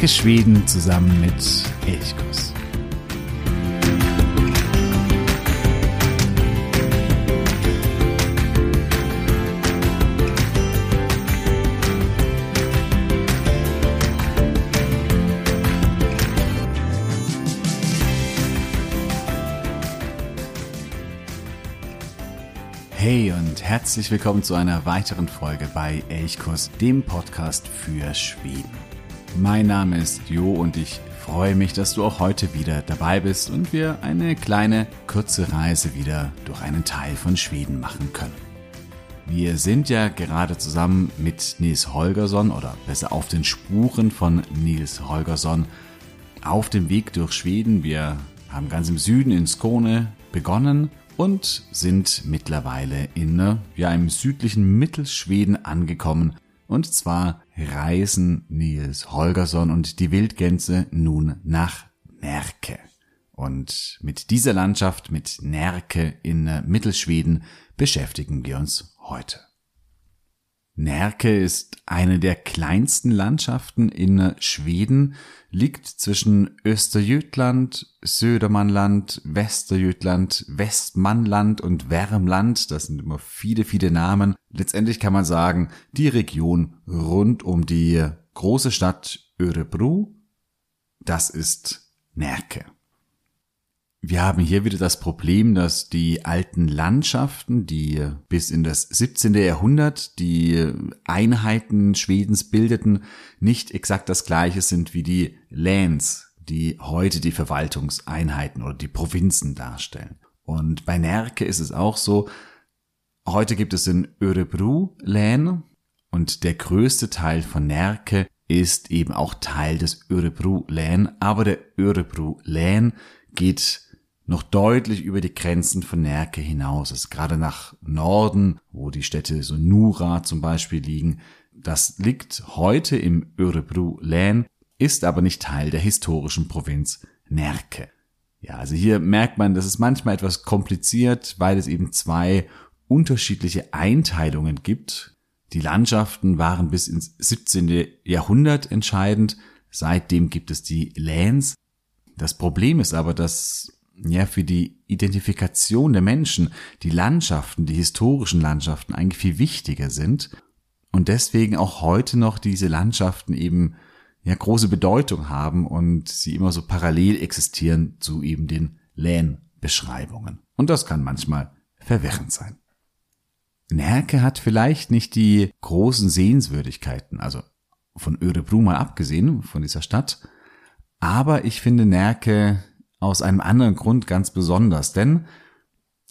Entdecke Schweden zusammen mit Elchkuss. Hey und herzlich willkommen zu einer weiteren Folge bei Elchkurs, dem Podcast für Schweden. Mein Name ist Jo und ich freue mich, dass du auch heute wieder dabei bist und wir eine kleine, kurze Reise wieder durch einen Teil von Schweden machen können. Wir sind ja gerade zusammen mit Nils Holgersson oder besser auf den Spuren von Nils Holgersson auf dem Weg durch Schweden. Wir haben ganz im Süden in Skåne begonnen und sind mittlerweile in äh, ja, im südlichen Mittelschweden angekommen. Und zwar reisen Nils Holgersson und die Wildgänse nun nach Närke. Und mit dieser Landschaft, mit Närke in äh, Mittelschweden, beschäftigen wir uns heute. Närke ist eine der kleinsten Landschaften in Schweden, liegt zwischen Österjütland, Södermannland, Westerjütland, Westmannland und Wärmland. Das sind immer viele, viele Namen. Letztendlich kann man sagen, die Region rund um die große Stadt Örebro, das ist Närke. Wir haben hier wieder das Problem, dass die alten Landschaften, die bis in das 17. Jahrhundert die Einheiten Schwedens bildeten, nicht exakt das gleiche sind wie die Lands, die heute die Verwaltungseinheiten oder die Provinzen darstellen. Und bei Närke ist es auch so, heute gibt es in Örebro Län und der größte Teil von Närke ist eben auch Teil des Örebro Län, aber der Örebro Län geht noch deutlich über die Grenzen von Närke hinaus. Ist gerade nach Norden, wo die Städte so Nura zum Beispiel liegen. Das liegt heute im Örebro Län, ist aber nicht Teil der historischen Provinz Närke. Ja, also hier merkt man, das ist manchmal etwas kompliziert, weil es eben zwei unterschiedliche Einteilungen gibt. Die Landschaften waren bis ins 17. Jahrhundert entscheidend. Seitdem gibt es die Läns. Das Problem ist aber, dass ja, für die Identifikation der Menschen die Landschaften, die historischen Landschaften eigentlich viel wichtiger sind und deswegen auch heute noch diese Landschaften eben ja große Bedeutung haben und sie immer so parallel existieren zu eben den Län-Beschreibungen. Und das kann manchmal verwirrend sein. Närke hat vielleicht nicht die großen Sehenswürdigkeiten, also von Örebro mal abgesehen, von dieser Stadt, aber ich finde Närke aus einem anderen Grund ganz besonders, denn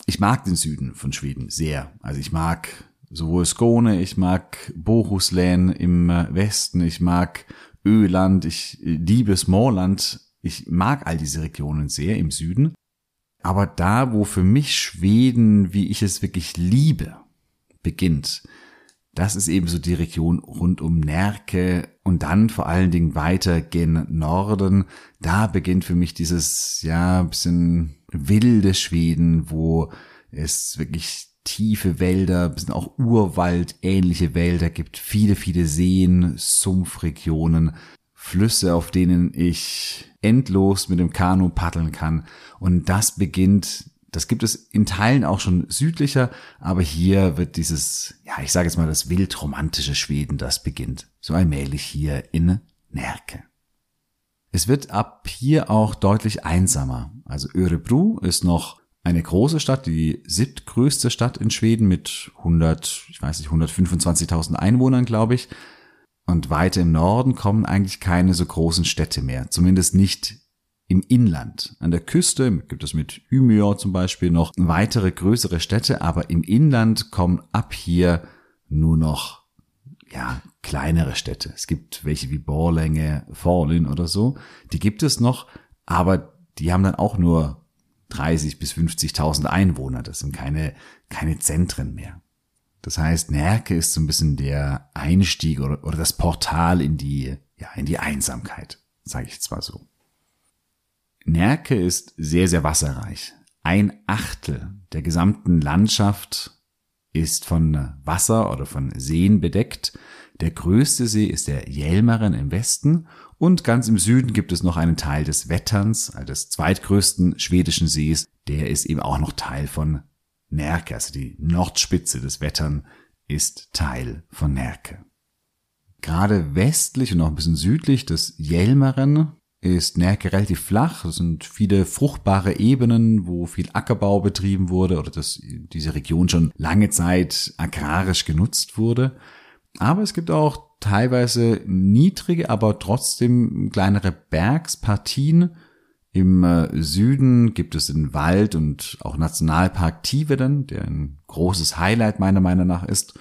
ich mag den Süden von Schweden sehr. Also ich mag sowohl Skåne, ich mag Bohuslän im äh, Westen, ich mag Öland, ich äh, liebe Smallland, ich mag all diese Regionen sehr im Süden. Aber da, wo für mich Schweden, wie ich es wirklich liebe, beginnt, das ist eben so die Region rund um Närke und dann vor allen Dingen weiter gen Norden. Da beginnt für mich dieses, ja, bisschen wilde Schweden, wo es wirklich tiefe Wälder, bisschen auch Urwald, ähnliche Wälder gibt, viele, viele Seen, Sumpfregionen, Flüsse, auf denen ich endlos mit dem Kanu paddeln kann. Und das beginnt das gibt es in Teilen auch schon südlicher, aber hier wird dieses, ja, ich sage jetzt mal das wildromantische Schweden, das beginnt so allmählich hier in Närke. Es wird ab hier auch deutlich einsamer. Also Örebro ist noch eine große Stadt, die siebtgrößte Stadt in Schweden mit 100, ich weiß nicht, 125.000 Einwohnern, glaube ich. Und weiter im Norden kommen eigentlich keine so großen Städte mehr, zumindest nicht im Inland. An der Küste gibt es mit Umeå zum Beispiel noch weitere größere Städte, aber im Inland kommen ab hier nur noch ja, kleinere Städte. Es gibt welche wie Borlänge, Forlin oder so. Die gibt es noch, aber die haben dann auch nur 30 bis 50.000 Einwohner. Das sind keine, keine Zentren mehr. Das heißt, Närke ist so ein bisschen der Einstieg oder, oder das Portal in die, ja, in die Einsamkeit, sage ich zwar so. Närke ist sehr, sehr wasserreich. Ein Achtel der gesamten Landschaft ist von Wasser oder von Seen bedeckt. Der größte See ist der Jelmeren im Westen und ganz im Süden gibt es noch einen Teil des Wetterns, also des zweitgrößten schwedischen Sees. Der ist eben auch noch Teil von Närke, also die Nordspitze des Wettern ist Teil von Närke. Gerade westlich und auch ein bisschen südlich des Jelmeren ist Närke relativ flach. Es sind viele fruchtbare Ebenen, wo viel Ackerbau betrieben wurde oder dass diese Region schon lange Zeit agrarisch genutzt wurde. Aber es gibt auch teilweise niedrige, aber trotzdem kleinere Bergspartien. Im äh, Süden gibt es den Wald und auch Nationalpark Tiveden, der ein großes Highlight meiner Meinung nach ist.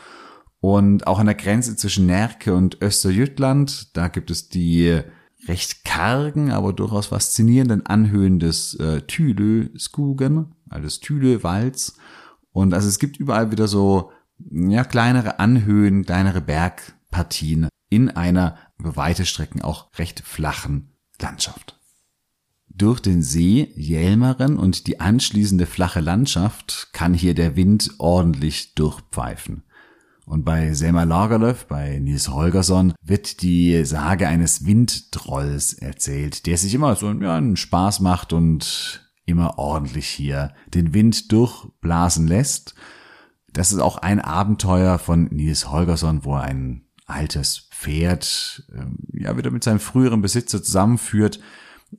Und auch an der Grenze zwischen Närke und Österjütland, da gibt es die recht kargen, aber durchaus faszinierenden Anhöhen des äh, Thülö-Skugen, also des Thülö-Walds. Und also es gibt überall wieder so ja, kleinere Anhöhen, kleinere Bergpartien in einer über weite Strecken auch recht flachen Landschaft. Durch den See Jelmeren und die anschließende flache Landschaft kann hier der Wind ordentlich durchpfeifen. Und bei Selma Lagerlöf, bei Nils Holgersson, wird die Sage eines Windtrolls erzählt, der sich immer so ja, einen Spaß macht und immer ordentlich hier den Wind durchblasen lässt. Das ist auch ein Abenteuer von Nils Holgersson, wo er ein altes Pferd ähm, ja wieder mit seinem früheren Besitzer zusammenführt.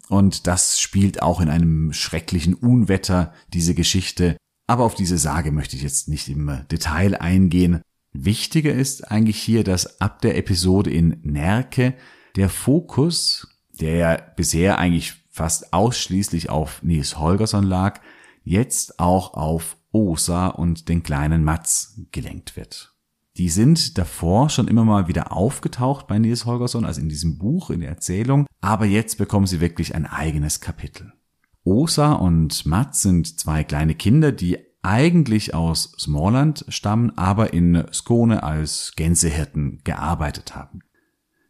Und das spielt auch in einem schrecklichen Unwetter, diese Geschichte. Aber auf diese Sage möchte ich jetzt nicht im Detail eingehen. Wichtiger ist eigentlich hier, dass ab der Episode in Nerke der Fokus, der ja bisher eigentlich fast ausschließlich auf Nils Holgersson lag, jetzt auch auf Osa und den kleinen Mats gelenkt wird. Die sind davor schon immer mal wieder aufgetaucht bei Nils Holgersson, also in diesem Buch, in der Erzählung, aber jetzt bekommen sie wirklich ein eigenes Kapitel. Osa und Mats sind zwei kleine Kinder, die eigentlich aus Smallland stammen, aber in Skone als Gänsehirten gearbeitet haben.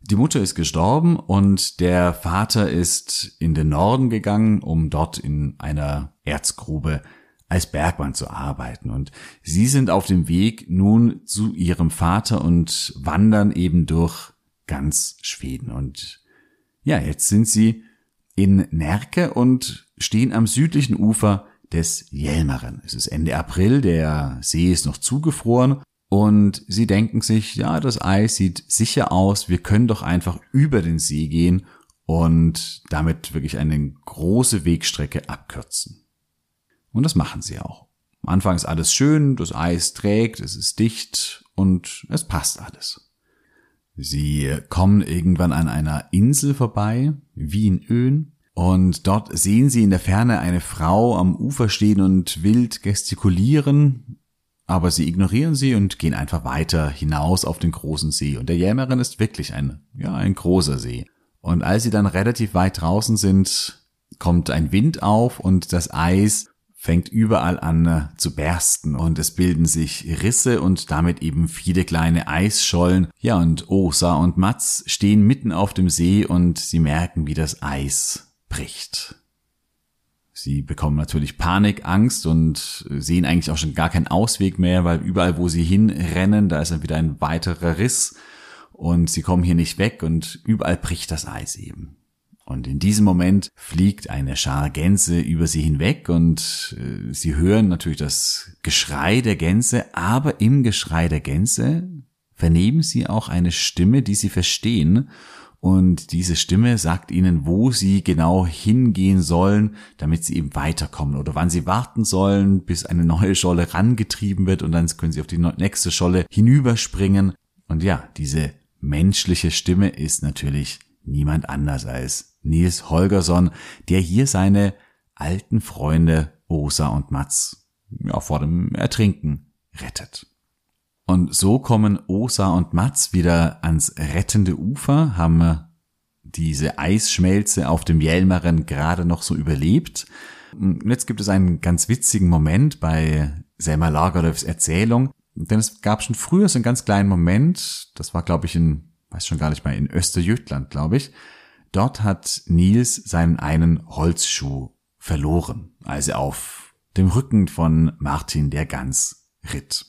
Die Mutter ist gestorben und der Vater ist in den Norden gegangen, um dort in einer Erzgrube als Bergmann zu arbeiten. Und sie sind auf dem Weg nun zu ihrem Vater und wandern eben durch ganz Schweden. Und ja, jetzt sind sie in Närke und stehen am südlichen Ufer des Jelmeren. Es ist Ende April, der See ist noch zugefroren und sie denken sich, ja, das Eis sieht sicher aus, wir können doch einfach über den See gehen und damit wirklich eine große Wegstrecke abkürzen. Und das machen sie auch. Am Anfang ist alles schön, das Eis trägt, es ist dicht und es passt alles. Sie kommen irgendwann an einer Insel vorbei, Wien-Öhn, und dort sehen sie in der Ferne eine Frau am Ufer stehen und wild gestikulieren, aber sie ignorieren sie und gehen einfach weiter hinaus auf den großen See. Und der Jämeren ist wirklich ein, ja, ein großer See. Und als sie dann relativ weit draußen sind, kommt ein Wind auf und das Eis fängt überall an äh, zu bersten und es bilden sich Risse und damit eben viele kleine Eisschollen. Ja, und Osa und Mats stehen mitten auf dem See und sie merken, wie das Eis bricht. Sie bekommen natürlich Panik, Angst und sehen eigentlich auch schon gar keinen Ausweg mehr, weil überall, wo sie hinrennen, da ist dann wieder ein weiterer Riss und sie kommen hier nicht weg und überall bricht das Eis eben. Und in diesem Moment fliegt eine Schar Gänse über sie hinweg und äh, sie hören natürlich das Geschrei der Gänse, aber im Geschrei der Gänse vernehmen sie auch eine Stimme, die sie verstehen und diese Stimme sagt ihnen, wo sie genau hingehen sollen, damit sie eben weiterkommen oder wann sie warten sollen, bis eine neue Scholle rangetrieben wird und dann können sie auf die nächste Scholle hinüberspringen. Und ja, diese menschliche Stimme ist natürlich niemand anders als Nils Holgersson, der hier seine alten Freunde Osa und Mats ja, vor dem Ertrinken rettet. Und so kommen Osa und Mats wieder ans rettende Ufer, haben diese Eisschmelze auf dem Jelmeren gerade noch so überlebt. Und jetzt gibt es einen ganz witzigen Moment bei Selma Lagerlöfs Erzählung, denn es gab schon früher so einen ganz kleinen Moment, das war glaube ich in, weiß schon gar nicht mal, in Österjütland, glaube ich. Dort hat Nils seinen einen Holzschuh verloren, als er auf dem Rücken von Martin der Gans ritt.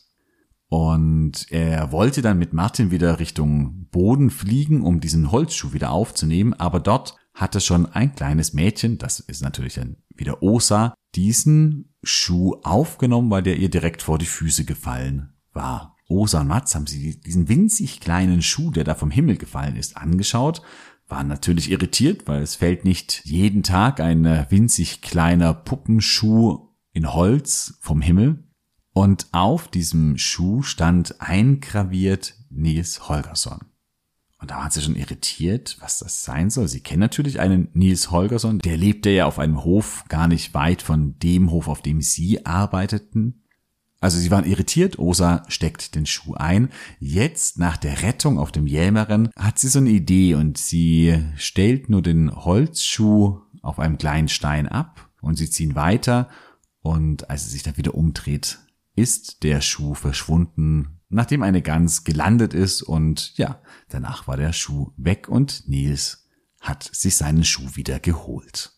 Und er wollte dann mit Martin wieder Richtung Boden fliegen, um diesen Holzschuh wieder aufzunehmen, aber dort hatte schon ein kleines Mädchen, das ist natürlich dann wieder Osa, diesen Schuh aufgenommen, weil der ihr direkt vor die Füße gefallen war. Osa und Mats haben sie diesen winzig kleinen Schuh, der da vom Himmel gefallen ist, angeschaut, waren natürlich irritiert, weil es fällt nicht jeden Tag ein winzig kleiner Puppenschuh in Holz vom Himmel. Und auf diesem Schuh stand eingraviert Nils Holgersson. Und da waren sie schon irritiert, was das sein soll. Sie kennen natürlich einen Nils Holgersson, der lebte ja auf einem Hof gar nicht weit von dem Hof, auf dem sie arbeiteten. Also sie waren irritiert, Osa steckt den Schuh ein. Jetzt, nach der Rettung auf dem Jämeren, hat sie so eine Idee und sie stellt nur den Holzschuh auf einem kleinen Stein ab und sie ziehen weiter und als sie sich dann wieder umdreht, ist der Schuh verschwunden, nachdem eine Gans gelandet ist und ja, danach war der Schuh weg und Nils hat sich seinen Schuh wieder geholt.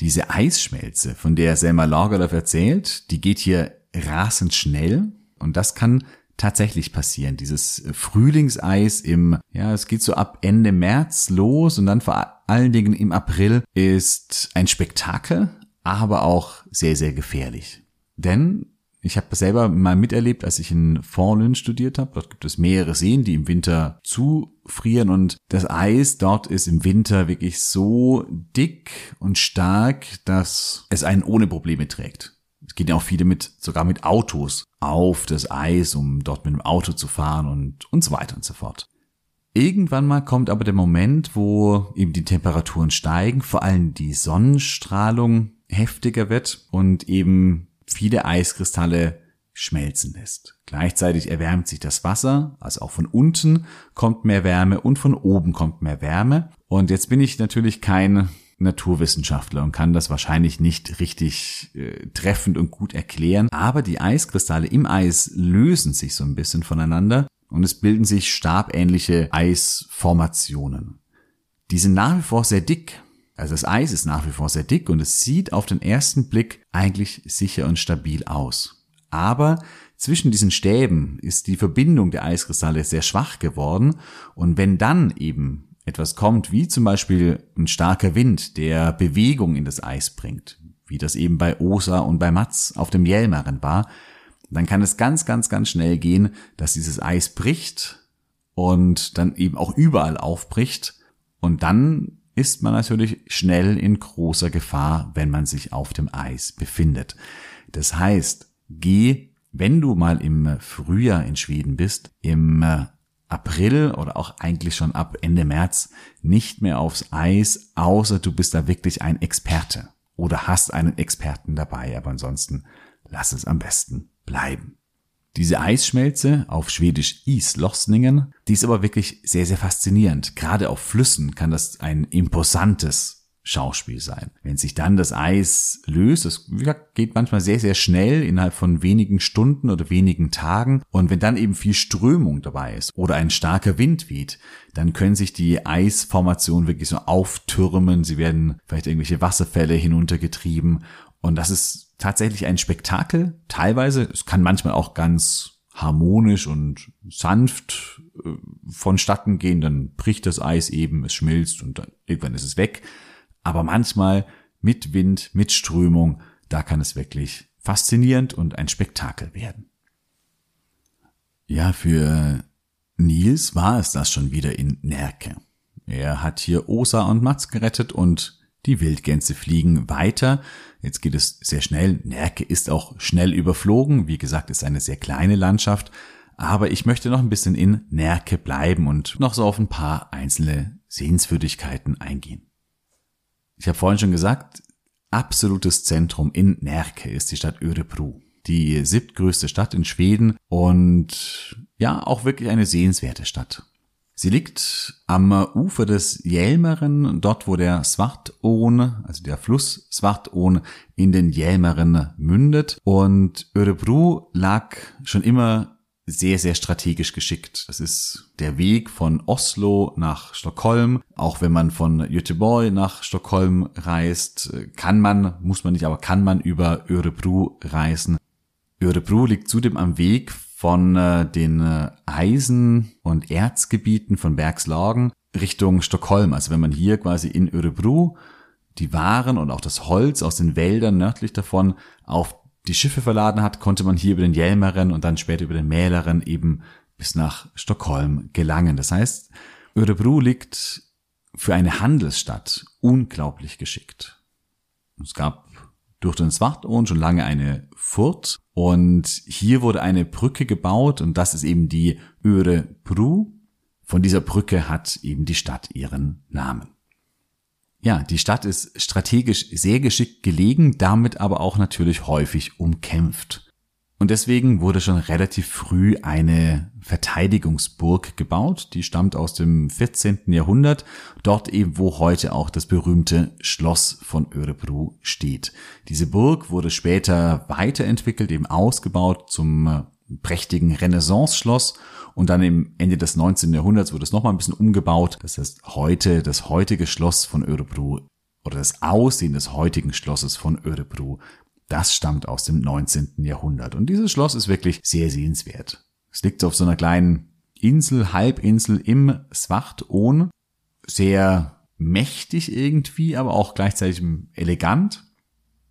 Diese Eisschmelze, von der Selma Lagerlöf erzählt, die geht hier rasend schnell und das kann tatsächlich passieren. Dieses Frühlingseis im, ja, es geht so ab Ende März los und dann vor allen Dingen im April ist ein Spektakel, aber auch sehr, sehr gefährlich. Denn ich habe selber mal miterlebt, als ich in Forlön studiert habe. Dort gibt es mehrere Seen, die im Winter zufrieren und das Eis dort ist im Winter wirklich so dick und stark, dass es einen ohne Probleme trägt. Es gehen ja auch viele mit, sogar mit Autos auf das Eis, um dort mit dem Auto zu fahren und, und so weiter und so fort. Irgendwann mal kommt aber der Moment, wo eben die Temperaturen steigen, vor allem die Sonnenstrahlung heftiger wird und eben viele Eiskristalle schmelzen lässt. Gleichzeitig erwärmt sich das Wasser, also auch von unten kommt mehr Wärme und von oben kommt mehr Wärme. Und jetzt bin ich natürlich kein Naturwissenschaftler und kann das wahrscheinlich nicht richtig äh, treffend und gut erklären. Aber die Eiskristalle im Eis lösen sich so ein bisschen voneinander und es bilden sich stabähnliche Eisformationen. Die sind nach wie vor sehr dick, also das Eis ist nach wie vor sehr dick und es sieht auf den ersten Blick eigentlich sicher und stabil aus. Aber zwischen diesen Stäben ist die Verbindung der Eiskristalle sehr schwach geworden und wenn dann eben etwas kommt, wie zum Beispiel ein starker Wind, der Bewegung in das Eis bringt, wie das eben bei Osa und bei Mats auf dem Jelmaren war, dann kann es ganz, ganz, ganz schnell gehen, dass dieses Eis bricht und dann eben auch überall aufbricht und dann ist man natürlich schnell in großer Gefahr, wenn man sich auf dem Eis befindet. Das heißt, geh, wenn du mal im Frühjahr in Schweden bist, im äh, April oder auch eigentlich schon ab Ende März nicht mehr aufs Eis, außer du bist da wirklich ein Experte oder hast einen Experten dabei, aber ansonsten lass es am besten bleiben. Diese Eisschmelze auf Schwedisch Islossningen, die ist aber wirklich sehr, sehr faszinierend. Gerade auf Flüssen kann das ein imposantes Schauspiel sein. Wenn sich dann das Eis löst, das geht manchmal sehr, sehr schnell innerhalb von wenigen Stunden oder wenigen Tagen. Und wenn dann eben viel Strömung dabei ist oder ein starker Wind weht, dann können sich die Eisformationen wirklich so auftürmen. Sie werden vielleicht irgendwelche Wasserfälle hinuntergetrieben. Und das ist tatsächlich ein Spektakel, teilweise. Es kann manchmal auch ganz harmonisch und sanft äh, vonstatten gehen, dann bricht das Eis eben, es schmilzt und dann irgendwann ist es weg. Aber manchmal mit Wind, mit Strömung, da kann es wirklich faszinierend und ein Spektakel werden. Ja, für Nils war es das schon wieder in Nerke. Er hat hier Osa und Mats gerettet und die Wildgänse fliegen weiter. Jetzt geht es sehr schnell. Nerke ist auch schnell überflogen. Wie gesagt, ist eine sehr kleine Landschaft. Aber ich möchte noch ein bisschen in Nerke bleiben und noch so auf ein paar einzelne Sehenswürdigkeiten eingehen. Ich habe vorhin schon gesagt, absolutes Zentrum in Nerke ist die Stadt Örebro. Die siebtgrößte Stadt in Schweden und ja, auch wirklich eine sehenswerte Stadt. Sie liegt am Ufer des Jelmeren, dort wo der Svartån, also der Fluss Svartån, in den Jelmeren mündet. Und Örebro lag schon immer sehr, sehr strategisch geschickt. Das ist der Weg von Oslo nach Stockholm. Auch wenn man von Göteborg nach Stockholm reist, kann man, muss man nicht, aber kann man über Örebro reisen. Örebro liegt zudem am Weg von äh, den äh, Eisen- und Erzgebieten von Bergslagen Richtung Stockholm. Also wenn man hier quasi in Örebro die Waren und auch das Holz aus den Wäldern nördlich davon auf die Schiffe verladen hat, konnte man hier über den Jelmeren und dann später über den Mäleren eben bis nach Stockholm gelangen. Das heißt, Örebro liegt für eine Handelsstadt unglaublich geschickt. Es gab durch den Svartån schon lange eine Furt und hier wurde eine Brücke gebaut und das ist eben die Örebro. Von dieser Brücke hat eben die Stadt ihren Namen. Ja, die Stadt ist strategisch sehr geschickt gelegen, damit aber auch natürlich häufig umkämpft. Und deswegen wurde schon relativ früh eine Verteidigungsburg gebaut, die stammt aus dem 14. Jahrhundert, dort eben wo heute auch das berühmte Schloss von Örebro steht. Diese Burg wurde später weiterentwickelt, eben ausgebaut zum äh, prächtigen Renaissance-Schloss und dann im Ende des 19. Jahrhunderts wurde es nochmal ein bisschen umgebaut. Das heißt, heute, das heutige Schloss von Örebro oder das Aussehen des heutigen Schlosses von Örebro das stammt aus dem 19. Jahrhundert. Und dieses Schloss ist wirklich sehr sehenswert. Es liegt auf so einer kleinen Insel, Halbinsel im Svartån. Sehr mächtig irgendwie, aber auch gleichzeitig elegant.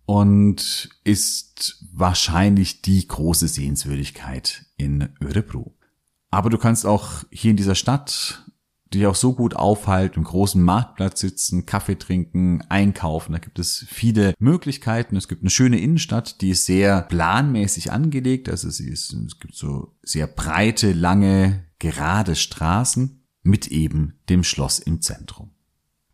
Und ist wahrscheinlich die große Sehenswürdigkeit in Örebro. Aber du kannst auch hier in dieser Stadt die auch so gut aufhalten, im großen Marktplatz sitzen, Kaffee trinken, einkaufen. Da gibt es viele Möglichkeiten. Es gibt eine schöne Innenstadt, die ist sehr planmäßig angelegt. Also sie ist, es gibt so sehr breite, lange, gerade Straßen mit eben dem Schloss im Zentrum.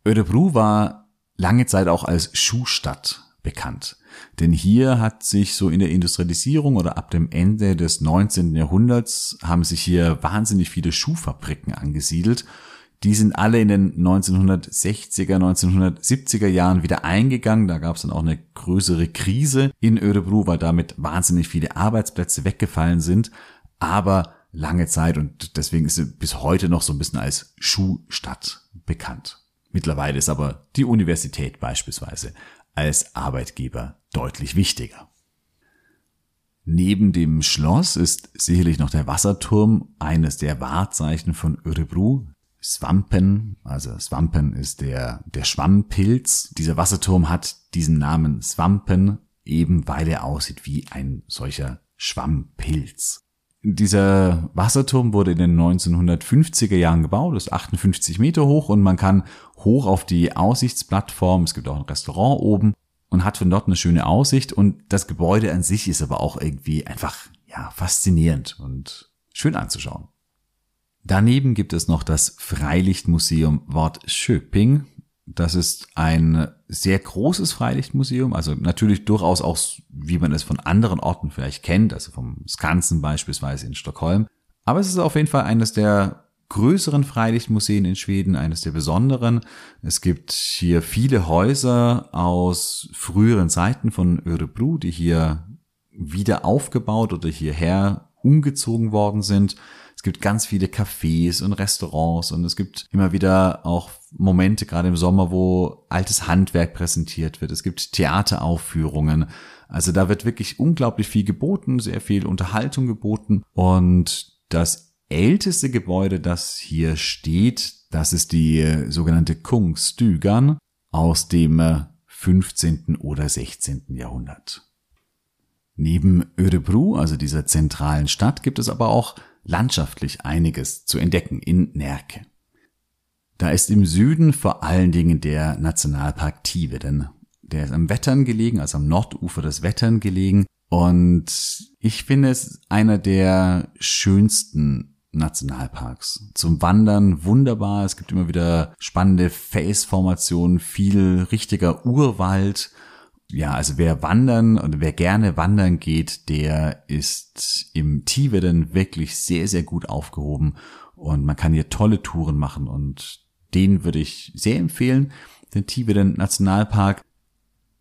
Örebro war lange Zeit auch als Schuhstadt bekannt. Denn hier hat sich so in der Industrialisierung oder ab dem Ende des 19. Jahrhunderts haben sich hier wahnsinnig viele Schuhfabriken angesiedelt. Die sind alle in den 1960er, 1970er Jahren wieder eingegangen. Da gab es dann auch eine größere Krise in Örebro, weil damit wahnsinnig viele Arbeitsplätze weggefallen sind. Aber lange Zeit und deswegen ist sie bis heute noch so ein bisschen als Schuhstadt bekannt. Mittlerweile ist aber die Universität beispielsweise als Arbeitgeber deutlich wichtiger. Neben dem Schloss ist sicherlich noch der Wasserturm eines der Wahrzeichen von Örebro. Swampen, also Swampen ist der, der Schwammpilz. Dieser Wasserturm hat diesen Namen Swampen, eben weil er aussieht wie ein solcher Schwammpilz. Dieser Wasserturm wurde in den 1950er Jahren gebaut, ist 58 Meter hoch und man kann hoch auf die Aussichtsplattform, es gibt auch ein Restaurant oben und hat von dort eine schöne Aussicht und das Gebäude an sich ist aber auch irgendwie einfach, ja, faszinierend und schön anzuschauen. Daneben gibt es noch das Freilichtmuseum Wort Schöping. Das ist ein sehr großes Freilichtmuseum, also natürlich durchaus auch, wie man es von anderen Orten vielleicht kennt, also vom Skansen beispielsweise in Stockholm. Aber es ist auf jeden Fall eines der größeren Freilichtmuseen in Schweden, eines der besonderen. Es gibt hier viele Häuser aus früheren Zeiten von Örebro, die hier wieder aufgebaut oder hierher umgezogen worden sind. Es gibt ganz viele Cafés und Restaurants und es gibt immer wieder auch Momente, gerade im Sommer, wo altes Handwerk präsentiert wird. Es gibt Theateraufführungen. Also da wird wirklich unglaublich viel geboten, sehr viel Unterhaltung geboten. Und das älteste Gebäude, das hier steht, das ist die sogenannte Kungstügern aus dem 15. oder 16. Jahrhundert. Neben Örebro, also dieser zentralen Stadt, gibt es aber auch landschaftlich einiges zu entdecken in Närke. Da ist im Süden vor allen Dingen der Nationalpark Tiveden. Der ist am Wettern gelegen, also am Nordufer des Wettern gelegen. Und ich finde es einer der schönsten Nationalparks. Zum Wandern wunderbar. Es gibt immer wieder spannende Felsformationen, viel richtiger Urwald ja, also wer wandern und wer gerne wandern geht, der ist im Tiveden wirklich sehr, sehr gut aufgehoben und man kann hier tolle Touren machen und den würde ich sehr empfehlen, den Tiveden Nationalpark.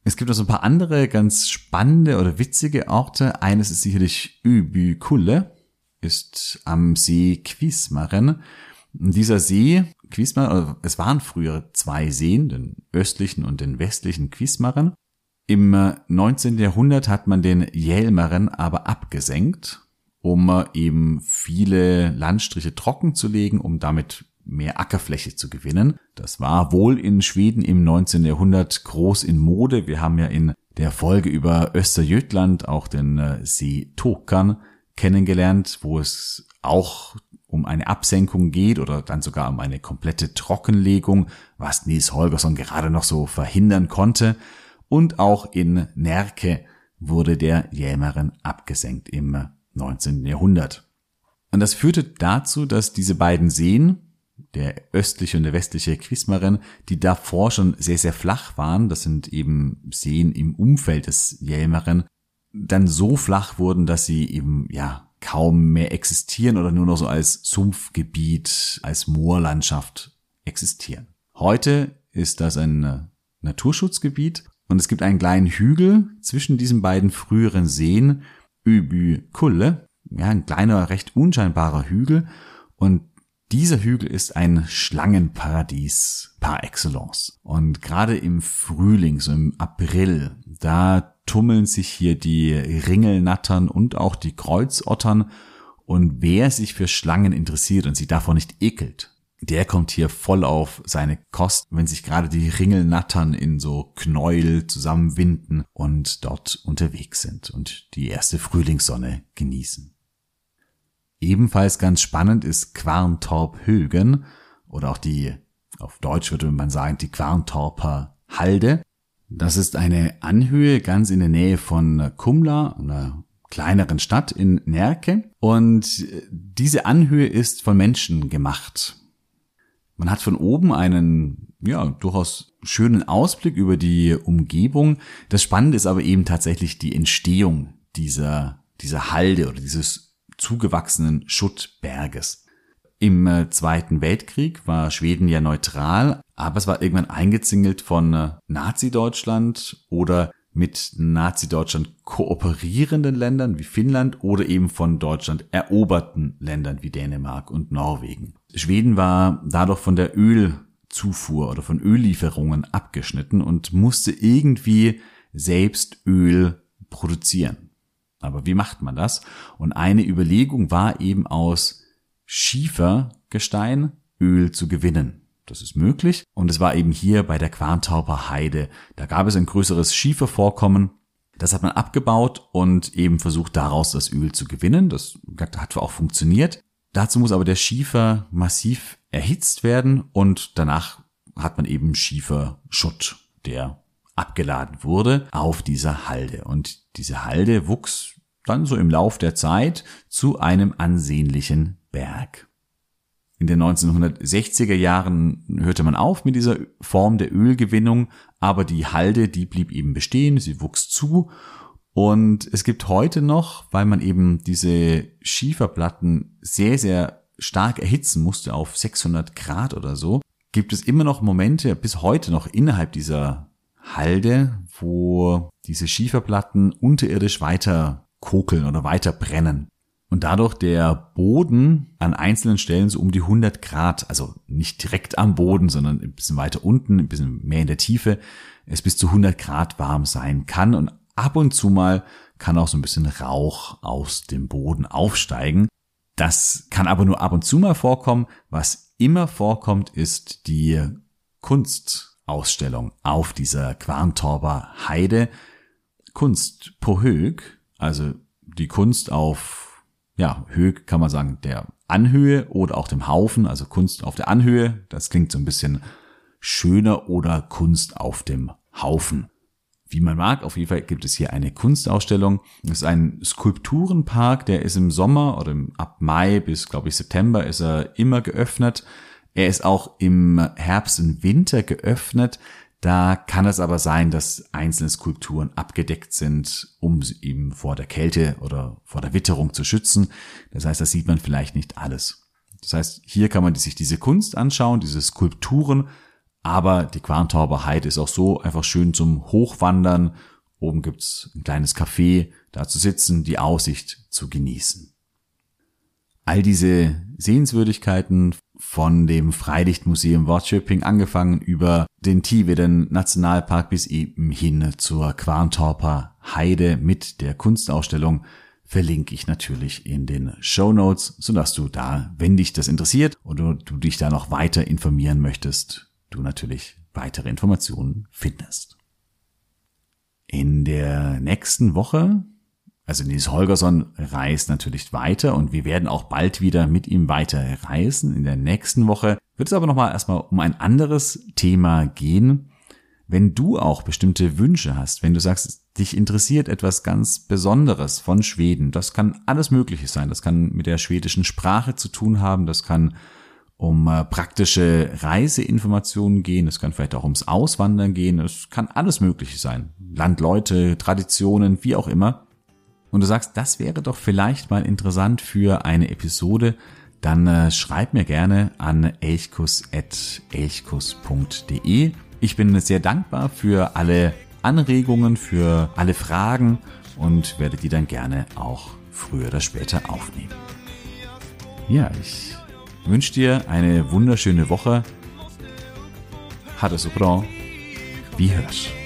Es gibt noch so ein paar andere ganz spannende oder witzige Orte. Eines ist sicherlich Übykulle, ist am See Quismaren. Dieser See, Quismaren, es waren früher zwei Seen, den östlichen und den westlichen Quismaren. Im 19. Jahrhundert hat man den Jelmeren aber abgesenkt um eben viele Landstriche trocken zu legen, um damit mehr Ackerfläche zu gewinnen. Das war wohl in Schweden im 19. Jahrhundert groß in Mode. Wir haben ja in der Folge über Österjötland auch den äh, See Tokan kennengelernt, wo es auch um eine Absenkung geht oder dann sogar um eine komplette Trockenlegung, was Nils Holgersson gerade noch so verhindern konnte. Und auch in Närke wurde der Jämeren abgesenkt im 19. Jahrhundert. Und das führte dazu, dass diese beiden Seen, der östliche und der westliche Quismaren, die davor schon sehr, sehr flach waren, das sind eben Seen im Umfeld des Jelmeren, dann so flach wurden, dass sie eben, ja, kaum mehr existieren oder nur noch so als Sumpfgebiet, als Moorlandschaft existieren. Heute ist das ein Naturschutzgebiet und es gibt einen kleinen Hügel zwischen diesen beiden früheren Seen, Übü Kulle, ja, ein kleiner, recht unscheinbarer Hügel. Und dieser Hügel ist ein Schlangenparadies par excellence. Und gerade im Frühling, so im April, da tummeln sich hier die Ringelnattern und auch die Kreuzottern. Und wer sich für Schlangen interessiert und sich davon nicht ekelt, der kommt hier voll auf seine Kost, wenn sich gerade die Ringelnattern in so Knäuel zusammenwinden und dort unterwegs sind und die erste Frühlingssonne genießen. Ebenfalls ganz spannend ist Quarntorp Högen oder auch die, auf Deutsch würde man sagen, die Quarntorper Halde. Das ist eine Anhöhe ganz in der Nähe von Kumla, einer kleineren Stadt in Närke. Und diese Anhöhe ist von Menschen gemacht. Man hat von oben einen, ja, durchaus schönen Ausblick über die Umgebung. Das Spannende ist aber eben tatsächlich die Entstehung dieser, dieser Halde oder dieses zugewachsenen Schuttberges. Im äh, Zweiten Weltkrieg war Schweden ja neutral, aber es war irgendwann eingezingelt von äh, Nazi-Deutschland oder mit Nazi-Deutschland kooperierenden Ländern wie Finnland oder eben von Deutschland eroberten Ländern wie Dänemark und Norwegen. Schweden war dadurch von der Ölzufuhr oder von Öllieferungen abgeschnitten und musste irgendwie selbst Öl produzieren. Aber wie macht man das? Und eine Überlegung war eben aus Schiefergestein Öl zu gewinnen. Das ist möglich. Und es war eben hier bei der Quarntauber Heide. Da gab es ein größeres Schiefervorkommen. Das hat man abgebaut und eben versucht, daraus das Öl zu gewinnen. Das hat auch funktioniert. Dazu muss aber der Schiefer massiv erhitzt werden und danach hat man eben Schieferschutt, der abgeladen wurde auf dieser Halde. Und diese Halde wuchs dann so im Lauf der Zeit zu einem ansehnlichen Berg. In den 1960er Jahren hörte man auf mit dieser Form der Ölgewinnung, aber die Halde, die blieb eben bestehen, sie wuchs zu und es gibt heute noch, weil man eben diese Schieferplatten sehr, sehr stark erhitzen musste auf 600 Grad oder so, gibt es immer noch Momente, bis heute noch innerhalb dieser Halde, wo diese Schieferplatten unterirdisch weiter kokeln oder weiter brennen und dadurch der Boden an einzelnen Stellen so um die 100 Grad, also nicht direkt am Boden, sondern ein bisschen weiter unten, ein bisschen mehr in der Tiefe, es bis zu 100 Grad warm sein kann und ab und zu mal kann auch so ein bisschen Rauch aus dem Boden aufsteigen. Das kann aber nur ab und zu mal vorkommen. Was immer vorkommt, ist die Kunstausstellung auf dieser Quarntorber Heide. Kunst Pohög, also die Kunst auf ja, Höhe kann man sagen, der Anhöhe oder auch dem Haufen, also Kunst auf der Anhöhe. Das klingt so ein bisschen schöner oder Kunst auf dem Haufen. Wie man mag, auf jeden Fall gibt es hier eine Kunstausstellung. Es ist ein Skulpturenpark, der ist im Sommer oder ab Mai bis, glaube ich, September ist er immer geöffnet. Er ist auch im Herbst und Winter geöffnet. Da kann es aber sein, dass einzelne Skulpturen abgedeckt sind, um eben vor der Kälte oder vor der Witterung zu schützen. Das heißt, da sieht man vielleicht nicht alles. Das heißt, hier kann man sich diese Kunst anschauen, diese Skulpturen, aber die Quarntauber Heide ist auch so einfach schön zum Hochwandern. Oben gibt's ein kleines Café, da zu sitzen, die Aussicht zu genießen. All diese Sehenswürdigkeiten von dem Freilichtmuseum Wortschöping angefangen über den Tiveden Nationalpark bis eben hin zur Quarntorper Heide mit der Kunstausstellung verlinke ich natürlich in den Show Notes, sodass du da, wenn dich das interessiert oder du dich da noch weiter informieren möchtest, du natürlich weitere Informationen findest. In der nächsten Woche, also Nils Holgersson reist natürlich weiter und wir werden auch bald wieder mit ihm weiter reisen. In der nächsten Woche wird es aber nochmal erstmal um ein anderes Thema gehen. Wenn du auch bestimmte Wünsche hast, wenn du sagst, dich interessiert etwas ganz Besonderes von Schweden, das kann alles Mögliche sein. Das kann mit der schwedischen Sprache zu tun haben, das kann um äh, praktische Reiseinformationen gehen, es kann vielleicht auch ums Auswandern gehen, es kann alles Mögliche sein. Landleute, Traditionen, wie auch immer. Und du sagst, das wäre doch vielleicht mal interessant für eine Episode, dann äh, schreib mir gerne an elchkus.elchkus.de. Ich bin sehr dankbar für alle Anregungen, für alle Fragen und werde die dann gerne auch früher oder später aufnehmen. Ja, ich wünsche dir eine wunderschöne Woche. Ha det så bra. Vi hörs.